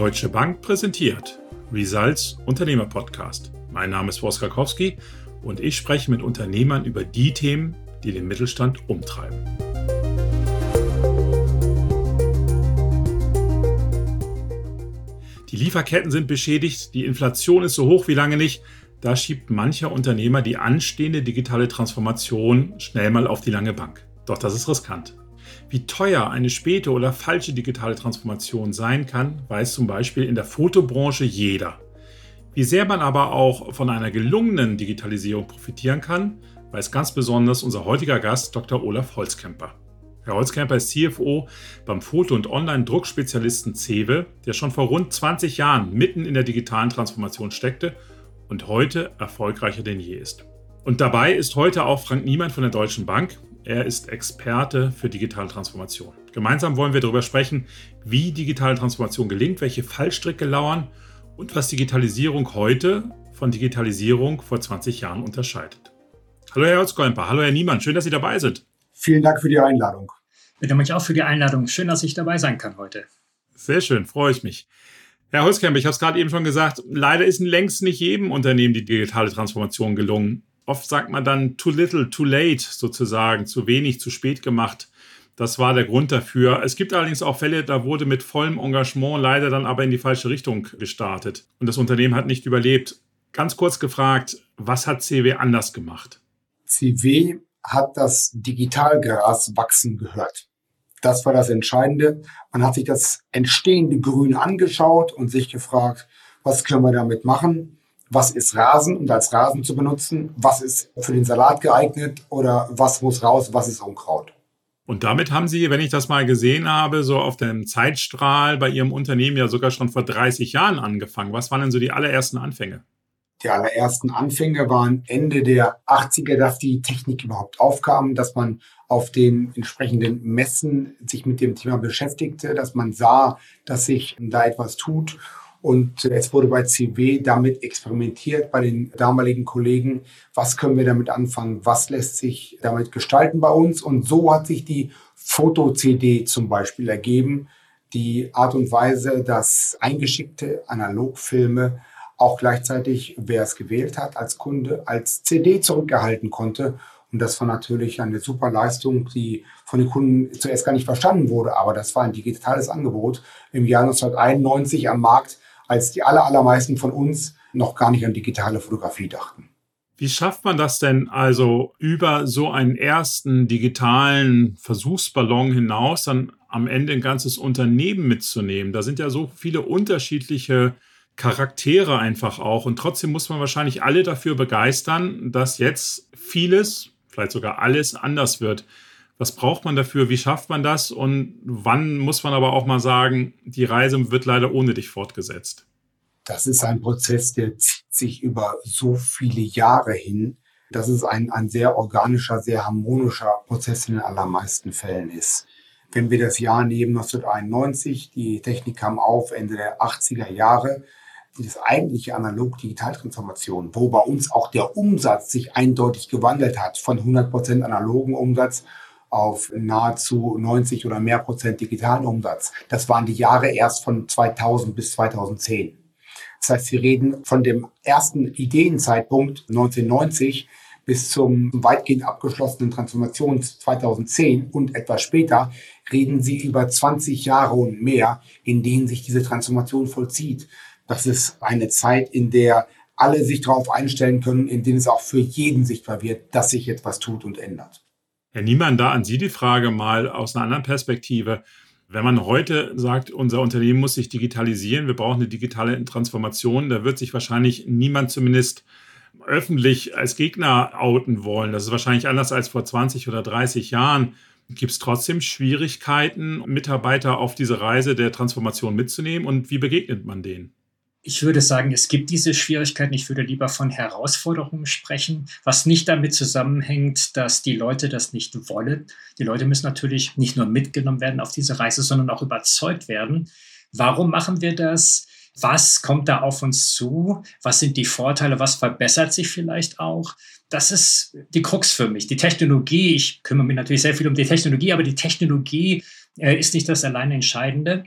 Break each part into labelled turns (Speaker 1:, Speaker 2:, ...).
Speaker 1: Deutsche Bank präsentiert Results Unternehmer Podcast. Mein Name ist Wolfgang Kowski und ich spreche mit Unternehmern über die Themen, die den Mittelstand umtreiben. Die Lieferketten sind beschädigt, die Inflation ist so hoch wie lange nicht. Da schiebt mancher Unternehmer die anstehende digitale Transformation schnell mal auf die lange Bank. Doch das ist riskant. Wie teuer eine späte oder falsche digitale Transformation sein kann, weiß zum Beispiel in der Fotobranche jeder. Wie sehr man aber auch von einer gelungenen Digitalisierung profitieren kann, weiß ganz besonders unser heutiger Gast Dr. Olaf Holzkemper. Herr Holzkemper ist CFO beim Foto- und Online-Druckspezialisten CEWE, der schon vor rund 20 Jahren mitten in der digitalen Transformation steckte und heute erfolgreicher denn je ist. Und dabei ist heute auch Frank Niemann von der Deutschen Bank, er ist Experte für digitale Transformation. Gemeinsam wollen wir darüber sprechen, wie digitale Transformation gelingt, welche Fallstricke lauern und was Digitalisierung heute von Digitalisierung vor 20 Jahren unterscheidet. Hallo Herr Holzkolmper, hallo Herr Niemann, schön, dass Sie dabei sind.
Speaker 2: Vielen Dank für die Einladung.
Speaker 3: Ich bedanke mich auch für die Einladung. Schön, dass ich dabei sein kann heute.
Speaker 1: Sehr schön, freue ich mich. Herr Holzkemper, ich habe es gerade eben schon gesagt, leider ist längst nicht jedem Unternehmen die digitale Transformation gelungen. Oft sagt man dann too little, too late sozusagen, zu wenig, zu spät gemacht. Das war der Grund dafür. Es gibt allerdings auch Fälle, da wurde mit vollem Engagement leider dann aber in die falsche Richtung gestartet. Und das Unternehmen hat nicht überlebt. Ganz kurz gefragt, was hat CW anders gemacht?
Speaker 2: CW hat das Digitalgras wachsen gehört. Das war das Entscheidende. Man hat sich das entstehende Grün angeschaut und sich gefragt, was können wir damit machen? Was ist Rasen und als Rasen zu benutzen, was ist für den Salat geeignet oder was muss raus, was ist Unkraut.
Speaker 1: Und damit haben Sie, wenn ich das mal gesehen habe, so auf dem Zeitstrahl bei Ihrem Unternehmen ja sogar schon vor 30 Jahren angefangen. Was waren denn so die allerersten Anfänge?
Speaker 2: Die allerersten Anfänge waren Ende der 80er, dass die Technik überhaupt aufkam, dass man auf den entsprechenden Messen sich mit dem Thema beschäftigte, dass man sah, dass sich da etwas tut und es wurde bei CW damit experimentiert bei den damaligen Kollegen. Was können wir damit anfangen? Was lässt sich damit gestalten bei uns? Und so hat sich die Foto-CD zum Beispiel ergeben. Die Art und Weise, dass eingeschickte Analogfilme auch gleichzeitig, wer es gewählt hat als Kunde, als CD zurückerhalten konnte. Und das war natürlich eine super Leistung, die von den Kunden zuerst gar nicht verstanden wurde. Aber das war ein digitales Angebot im Jahr 1991 am Markt als die aller, allermeisten von uns noch gar nicht an digitale Fotografie dachten.
Speaker 1: Wie schafft man das denn also über so einen ersten digitalen Versuchsballon hinaus dann am Ende ein ganzes Unternehmen mitzunehmen? Da sind ja so viele unterschiedliche Charaktere einfach auch und trotzdem muss man wahrscheinlich alle dafür begeistern, dass jetzt vieles, vielleicht sogar alles anders wird. Was braucht man dafür? Wie schafft man das? Und wann muss man aber auch mal sagen, die Reise wird leider ohne dich fortgesetzt?
Speaker 2: Das ist ein Prozess, der zieht sich über so viele Jahre hin, dass es ein, ein sehr organischer, sehr harmonischer Prozess in den allermeisten Fällen ist. Wenn wir das Jahr nehmen 1991, die Technik kam auf Ende der 80er Jahre, das eigentliche Analog-Digital-Transformation, wo bei uns auch der Umsatz sich eindeutig gewandelt hat, von 100% analogen Umsatz auf nahezu 90 oder mehr Prozent digitalen Umsatz. Das waren die Jahre erst von 2000 bis 2010. Das heißt, wir reden von dem ersten Ideenzeitpunkt 1990 bis zum weitgehend abgeschlossenen Transformation 2010 und etwas später reden Sie über 20 Jahre und mehr, in denen sich diese Transformation vollzieht. Das ist eine Zeit, in der alle sich darauf einstellen können, in denen es auch für jeden sichtbar wird, dass sich etwas tut und ändert.
Speaker 1: Herr Niemann, da an Sie die Frage mal aus einer anderen Perspektive. Wenn man heute sagt, unser Unternehmen muss sich digitalisieren, wir brauchen eine digitale Transformation, da wird sich wahrscheinlich niemand zumindest öffentlich als Gegner outen wollen. Das ist wahrscheinlich anders als vor 20 oder 30 Jahren. Gibt es trotzdem Schwierigkeiten, Mitarbeiter auf diese Reise der Transformation mitzunehmen und wie begegnet man denen?
Speaker 3: Ich würde sagen, es gibt diese Schwierigkeiten. Ich würde lieber von Herausforderungen sprechen, was nicht damit zusammenhängt, dass die Leute das nicht wollen. Die Leute müssen natürlich nicht nur mitgenommen werden auf diese Reise, sondern auch überzeugt werden. Warum machen wir das? Was kommt da auf uns zu? Was sind die Vorteile? Was verbessert sich vielleicht auch? Das ist die Krux für mich. Die Technologie, ich kümmere mich natürlich sehr viel um die Technologie, aber die Technologie äh, ist nicht das allein Entscheidende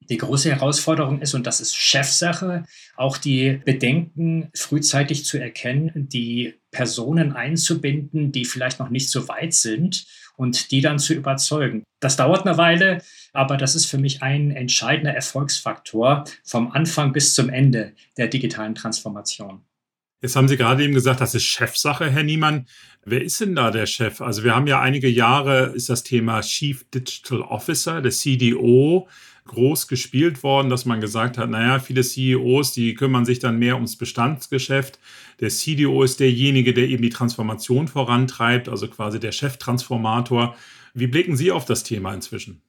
Speaker 3: Die große Herausforderung ist, und das ist Chefsache, auch die Bedenken frühzeitig zu erkennen, die Personen einzubinden, die vielleicht noch nicht so weit sind und die dann zu überzeugen. Das dauert eine Weile, aber das ist für mich ein entscheidender Erfolgsfaktor vom Anfang bis zum Ende der digitalen Transformation.
Speaker 1: Jetzt haben Sie gerade eben gesagt, das ist Chefsache, Herr Niemann. Wer ist denn da der Chef? Also wir haben ja einige Jahre, ist das Thema Chief Digital Officer, der CDO, groß gespielt worden, dass man gesagt hat, naja, viele CEOs, die kümmern sich dann mehr ums Bestandsgeschäft. Der CDO ist derjenige, der eben die Transformation vorantreibt, also quasi der Cheftransformator. Wie blicken Sie auf das Thema inzwischen?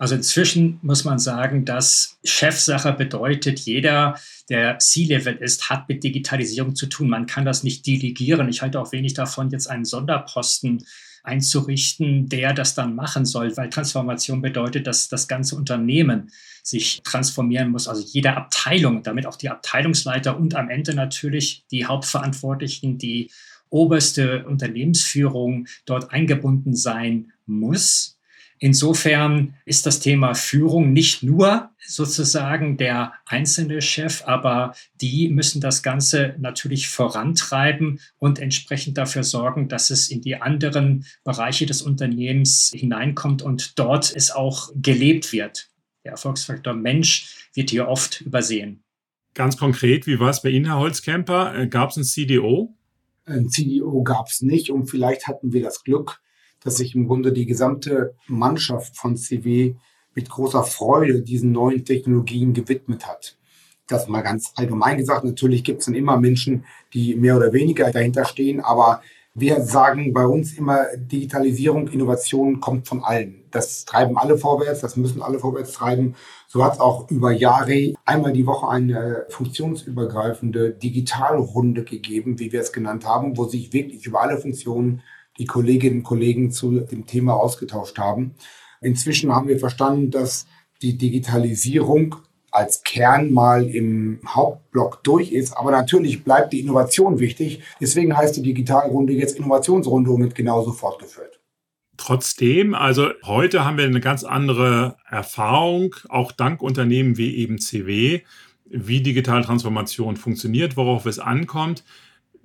Speaker 3: Also inzwischen muss man sagen, dass Chefsache bedeutet, jeder, der C-Level ist, hat mit Digitalisierung zu tun. Man kann das nicht delegieren. Ich halte auch wenig davon, jetzt einen Sonderposten einzurichten, der das dann machen soll, weil Transformation bedeutet, dass das ganze Unternehmen sich transformieren muss, also jede Abteilung, damit auch die Abteilungsleiter und am Ende natürlich die Hauptverantwortlichen, die oberste Unternehmensführung dort eingebunden sein muss. Insofern ist das Thema Führung nicht nur sozusagen der einzelne Chef, aber die müssen das Ganze natürlich vorantreiben und entsprechend dafür sorgen, dass es in die anderen Bereiche des Unternehmens hineinkommt und dort es auch gelebt wird. Der Erfolgsfaktor Mensch wird hier oft übersehen.
Speaker 1: Ganz konkret, wie war es bei Ihnen, Herr Holzkemper? Äh, gab es ein CDO?
Speaker 2: Ein CDO gab es nicht und vielleicht hatten wir das Glück, dass sich im Grunde die gesamte Mannschaft von CW mit großer Freude diesen neuen Technologien gewidmet hat. Das mal ganz allgemein gesagt. Natürlich gibt es dann immer Menschen, die mehr oder weniger dahinter stehen, aber wir sagen bei uns immer, Digitalisierung, Innovation kommt von allen. Das treiben alle vorwärts, das müssen alle vorwärts treiben. So hat es auch über Jahre einmal die Woche eine funktionsübergreifende Digitalrunde gegeben, wie wir es genannt haben, wo sich wirklich über alle Funktionen die Kolleginnen und Kollegen zu dem Thema ausgetauscht haben. Inzwischen haben wir verstanden, dass die Digitalisierung als Kern mal im Hauptblock durch ist. Aber natürlich bleibt die Innovation wichtig. Deswegen heißt die Digitalrunde jetzt Innovationsrunde und wird genauso fortgeführt.
Speaker 1: Trotzdem, also heute haben wir eine ganz andere Erfahrung, auch dank Unternehmen wie eben CW, wie digitale Transformation funktioniert, worauf es ankommt.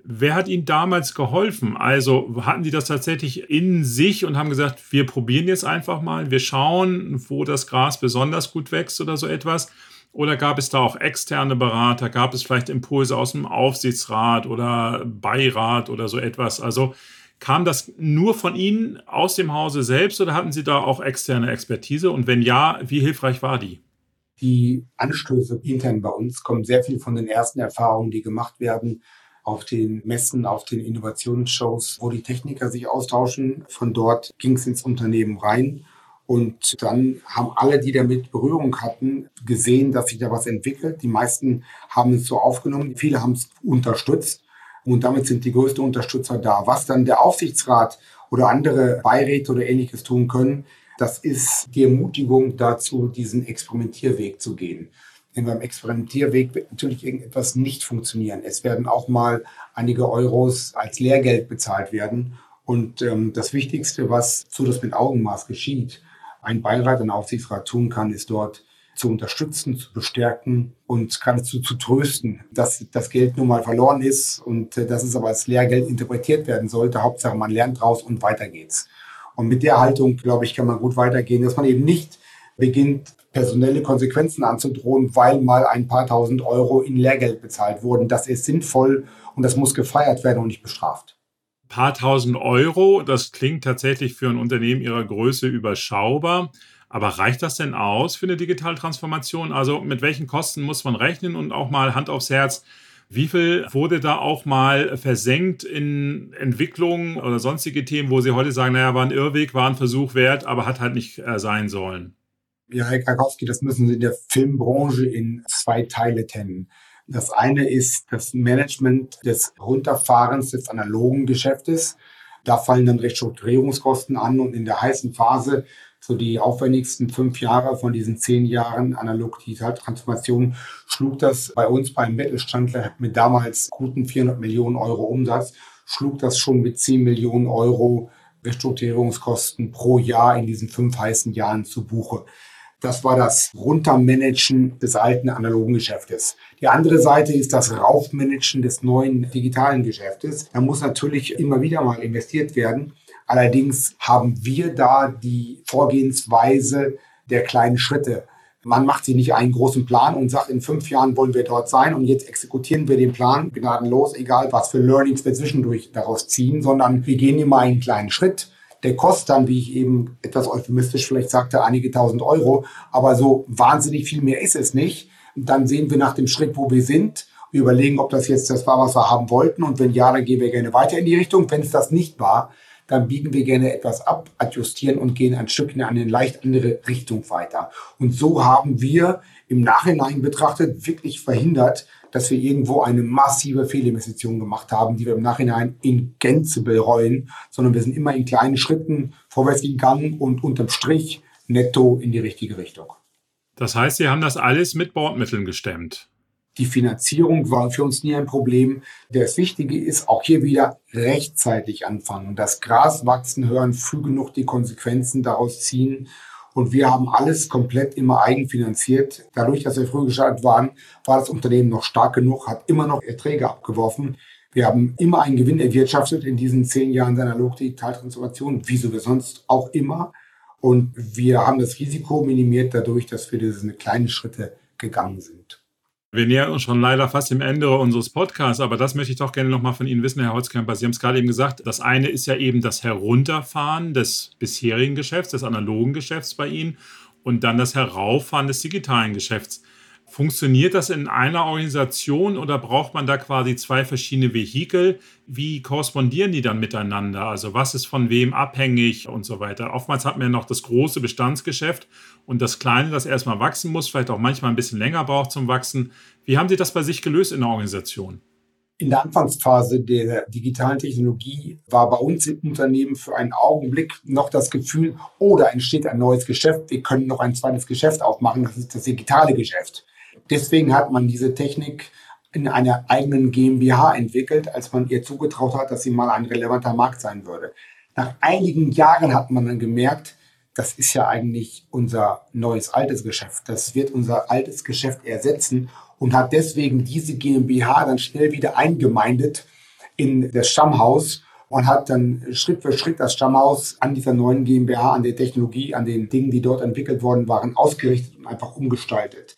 Speaker 1: Wer hat Ihnen damals geholfen? Also hatten Sie das tatsächlich in sich und haben gesagt, wir probieren jetzt einfach mal, wir schauen, wo das Gras besonders gut wächst oder so etwas? Oder gab es da auch externe Berater? Gab es vielleicht Impulse aus dem Aufsichtsrat oder Beirat oder so etwas? Also kam das nur von Ihnen aus dem Hause selbst oder hatten Sie da auch externe Expertise? Und wenn ja, wie hilfreich war die?
Speaker 2: Die Anstöße intern bei uns kommen sehr viel von den ersten Erfahrungen, die gemacht werden auf den Messen, auf den Innovationsshows, wo die Techniker sich austauschen. Von dort ging es ins Unternehmen rein. Und dann haben alle, die damit Berührung hatten, gesehen, dass sich da was entwickelt. Die meisten haben es so aufgenommen, viele haben es unterstützt. Und damit sind die größten Unterstützer da. Was dann der Aufsichtsrat oder andere Beiräte oder ähnliches tun können, das ist die Ermutigung dazu, diesen Experimentierweg zu gehen. Denn beim Experimentierweg natürlich irgendetwas nicht funktionieren. Es werden auch mal einige Euros als Lehrgeld bezahlt werden. Und ähm, das Wichtigste, was so das mit Augenmaß geschieht, ein Beirat, ein Aufsichtsrat tun kann, ist dort zu unterstützen, zu bestärken und geradezu zu trösten, dass das Geld nun mal verloren ist und äh, dass es aber als Lehrgeld interpretiert werden sollte. Hauptsache, man lernt draus und weiter geht's. Und mit der Haltung, glaube ich, kann man gut weitergehen, dass man eben nicht beginnt, personelle Konsequenzen anzudrohen, weil mal ein paar tausend Euro in Lehrgeld bezahlt wurden. Das ist sinnvoll und das muss gefeiert werden und nicht bestraft.
Speaker 1: Ein paar tausend Euro, das klingt tatsächlich für ein Unternehmen ihrer Größe überschaubar. Aber reicht das denn aus für eine Digitaltransformation? Also mit welchen Kosten muss man rechnen und auch mal Hand aufs Herz, wie viel wurde da auch mal versenkt in Entwicklungen oder sonstige Themen, wo Sie heute sagen, naja, war ein Irrweg, war ein Versuch wert, aber hat halt nicht äh, sein sollen?
Speaker 2: Ja, Herr Krakowski, das müssen Sie in der Filmbranche in zwei Teile trennen. Das eine ist das Management des Runterfahrens des analogen Geschäftes. Da fallen dann Restrukturierungskosten an und in der heißen Phase, so die aufwendigsten fünf Jahre von diesen zehn Jahren analog-digital-Transformation, schlug das bei uns beim Mittelstandler mit damals guten 400 Millionen Euro Umsatz, schlug das schon mit 10 Millionen Euro Restrukturierungskosten pro Jahr in diesen fünf heißen Jahren zu Buche. Das war das Runtermanagen des alten analogen Geschäftes. Die andere Seite ist das Raufmanagen des neuen digitalen Geschäftes. Da muss natürlich immer wieder mal investiert werden. Allerdings haben wir da die Vorgehensweise der kleinen Schritte. Man macht sich nicht einen großen Plan und sagt, in fünf Jahren wollen wir dort sein und jetzt exekutieren wir den Plan gnadenlos, egal was für Learnings wir zwischendurch daraus ziehen, sondern wir gehen immer einen kleinen Schritt der kostet dann, wie ich eben etwas euphemistisch vielleicht sagte, einige tausend Euro. Aber so wahnsinnig viel mehr ist es nicht. Dann sehen wir nach dem Schritt, wo wir sind. Wir überlegen, ob das jetzt das war, was wir haben wollten. Und wenn ja, dann gehen wir gerne weiter in die Richtung. Wenn es das nicht war, dann biegen wir gerne etwas ab, adjustieren und gehen ein Stück in eine leicht andere Richtung weiter. Und so haben wir im Nachhinein betrachtet wirklich verhindert, dass wir irgendwo eine massive Fehlinvestition gemacht haben, die wir im Nachhinein in Gänze bereuen, sondern wir sind immer in kleinen Schritten vorwärts gegangen und unterm Strich netto in die richtige Richtung.
Speaker 1: Das heißt, Sie haben das alles mit Bordmitteln gestemmt.
Speaker 2: Die Finanzierung war für uns nie ein Problem. Das Wichtige ist auch hier wieder rechtzeitig anfangen. Das Gras wachsen hören, früh genug die Konsequenzen daraus ziehen und wir haben alles komplett immer eigenfinanziert. Dadurch, dass wir früh gestartet waren, war das Unternehmen noch stark genug, hat immer noch Erträge abgeworfen. Wir haben immer einen Gewinn erwirtschaftet in diesen zehn Jahren der Analog-Digital-Transformation, wie so wir sonst auch immer. Und wir haben das Risiko minimiert dadurch, dass wir diese kleinen Schritte gegangen sind.
Speaker 1: Wir nähern uns schon leider fast dem Ende unseres Podcasts, aber das möchte ich doch gerne nochmal von Ihnen wissen, Herr Holzkemper. Sie haben es gerade eben gesagt, das eine ist ja eben das Herunterfahren des bisherigen Geschäfts, des analogen Geschäfts bei Ihnen und dann das Herauffahren des digitalen Geschäfts. Funktioniert das in einer Organisation oder braucht man da quasi zwei verschiedene Vehikel? Wie korrespondieren die dann miteinander? Also was ist von wem abhängig und so weiter? Oftmals hat man ja noch das große Bestandsgeschäft und das kleine, das erstmal wachsen muss, vielleicht auch manchmal ein bisschen länger braucht zum Wachsen. Wie haben Sie das bei sich gelöst in der Organisation?
Speaker 2: In der Anfangsphase der digitalen Technologie war bei uns im Unternehmen für einen Augenblick noch das Gefühl, oh, da entsteht ein neues Geschäft, wir können noch ein zweites Geschäft aufmachen, das ist das digitale Geschäft. Deswegen hat man diese Technik in einer eigenen GmbH entwickelt, als man ihr zugetraut hat, dass sie mal ein relevanter Markt sein würde. Nach einigen Jahren hat man dann gemerkt, das ist ja eigentlich unser neues altes Geschäft. Das wird unser altes Geschäft ersetzen und hat deswegen diese GmbH dann schnell wieder eingemeindet in das Stammhaus und hat dann Schritt für Schritt das Stammhaus an dieser neuen GmbH, an der Technologie, an den Dingen, die dort entwickelt worden waren, ausgerichtet und einfach umgestaltet.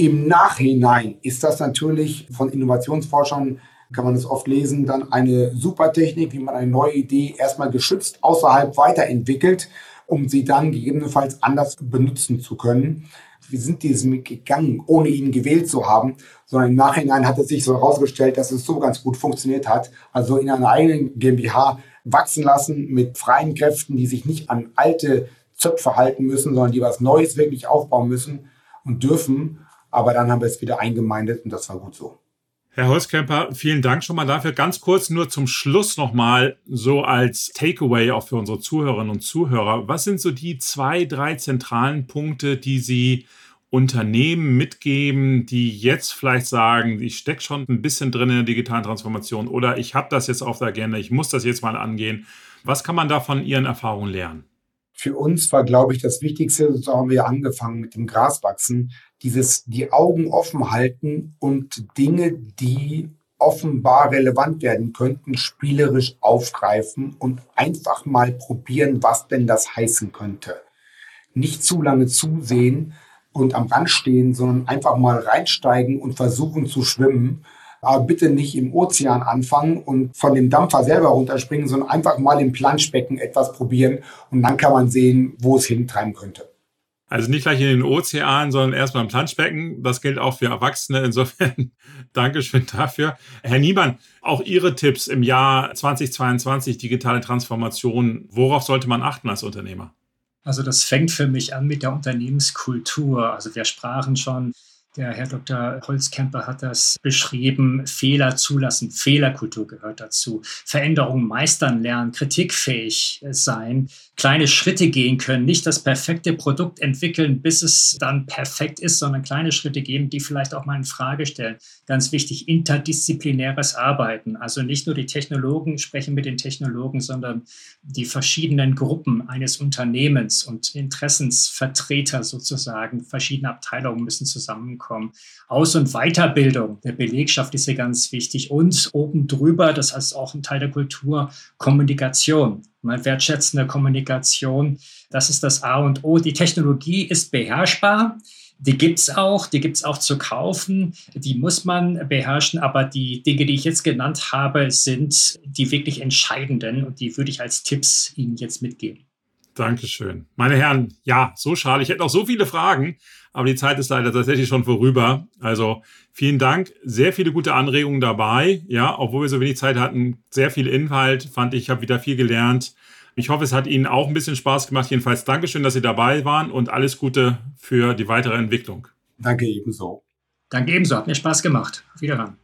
Speaker 2: Im Nachhinein ist das natürlich von Innovationsforschern, kann man es oft lesen, dann eine super Technik, wie man eine neue Idee erstmal geschützt außerhalb weiterentwickelt, um sie dann gegebenenfalls anders benutzen zu können. Wir sind diesem gegangen, ohne ihn gewählt zu haben, sondern im Nachhinein hat es sich so herausgestellt, dass es so ganz gut funktioniert hat. Also in einer eigenen GmbH wachsen lassen mit freien Kräften, die sich nicht an alte Zöpfe halten müssen, sondern die was Neues wirklich aufbauen müssen und dürfen. Aber dann haben wir es wieder eingemeindet und das war gut so.
Speaker 1: Herr Holzkemper, vielen Dank schon mal dafür. Ganz kurz nur zum Schluss nochmal so als Takeaway auch für unsere Zuhörerinnen und Zuhörer. Was sind so die zwei, drei zentralen Punkte, die Sie Unternehmen mitgeben, die jetzt vielleicht sagen, ich stecke schon ein bisschen drin in der digitalen Transformation oder ich habe das jetzt auf der Agenda, ich muss das jetzt mal angehen. Was kann man da von Ihren Erfahrungen lernen?
Speaker 2: Für uns war, glaube ich, das Wichtigste, so haben wir angefangen mit dem Graswachsen, dieses die Augen offen halten und Dinge, die offenbar relevant werden könnten, spielerisch aufgreifen und einfach mal probieren, was denn das heißen könnte. Nicht zu lange zusehen und am Rand stehen, sondern einfach mal reinsteigen und versuchen zu schwimmen. Aber bitte nicht im Ozean anfangen und von dem Dampfer selber runterspringen, sondern einfach mal im Planschbecken etwas probieren und dann kann man sehen, wo es hintreiben könnte.
Speaker 1: Also nicht gleich in den Ozean, sondern erstmal im Planschbecken. Das gilt auch für Erwachsene. Insofern Dankeschön dafür. Herr Niemann, auch Ihre Tipps im Jahr 2022, digitale Transformation. Worauf sollte man achten als Unternehmer?
Speaker 3: Also das fängt für mich an mit der Unternehmenskultur. Also wir sprachen schon Der Herr Dr. Holzkemper hat das beschrieben. Fehler zulassen, Fehlerkultur gehört dazu. Veränderungen meistern lernen, kritikfähig sein, kleine Schritte gehen können, nicht das perfekte Produkt entwickeln, bis es dann perfekt ist, sondern kleine Schritte geben, die vielleicht auch mal in Frage stellen. Ganz wichtig, interdisziplinäres Arbeiten. Also nicht nur die Technologen sprechen mit den Technologen, sondern die verschiedenen Gruppen eines Unternehmens und Interessensvertreter sozusagen, verschiedene Abteilungen müssen zusammenkommen. Aus- und Weiterbildung der Belegschaft ist hier ganz wichtig und oben drüber, das heißt auch ein Teil der Kultur, Kommunikation mal wertschätzende Kommunikation. Das ist das A und O. Die Technologie ist beherrschbar. Die gibt es auch, die gibt es auch zu kaufen, die muss man beherrschen, aber die Dinge, die ich jetzt genannt habe, sind die wirklich entscheidenden und die würde ich als Tipps Ihnen jetzt mitgeben.
Speaker 1: Dankeschön. Meine Herren, ja, so schade. Ich hätte noch so viele Fragen, aber die Zeit ist leider tatsächlich schon vorüber. Also vielen Dank. Sehr viele gute Anregungen dabei. Ja, obwohl wir so wenig Zeit hatten, sehr viel Inhalt. Fand ich, habe wieder viel gelernt. Ich hoffe, es hat Ihnen auch ein bisschen Spaß gemacht. Jedenfalls Dankeschön, dass Sie dabei waren und alles Gute für die weitere Entwicklung.
Speaker 2: Danke ebenso.
Speaker 3: Danke ebenso. Hat mir Spaß gemacht. Wiederhören.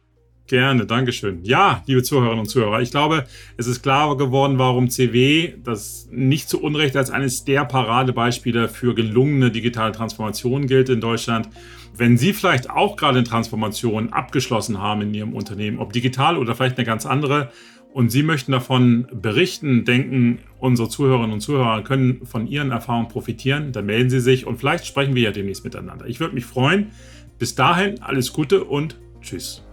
Speaker 1: Gerne, Dankeschön. Ja, liebe Zuhörerinnen und Zuhörer, ich glaube, es ist klar geworden, warum CW das nicht zu Unrecht als eines der Paradebeispiele für gelungene digitale Transformation gilt in Deutschland. Wenn Sie vielleicht auch gerade eine Transformation abgeschlossen haben in Ihrem Unternehmen, ob digital oder vielleicht eine ganz andere, und Sie möchten davon berichten, denken, unsere Zuhörerinnen und Zuhörer können von Ihren Erfahrungen profitieren, dann melden Sie sich und vielleicht sprechen wir ja demnächst miteinander. Ich würde mich freuen. Bis dahin alles Gute und Tschüss.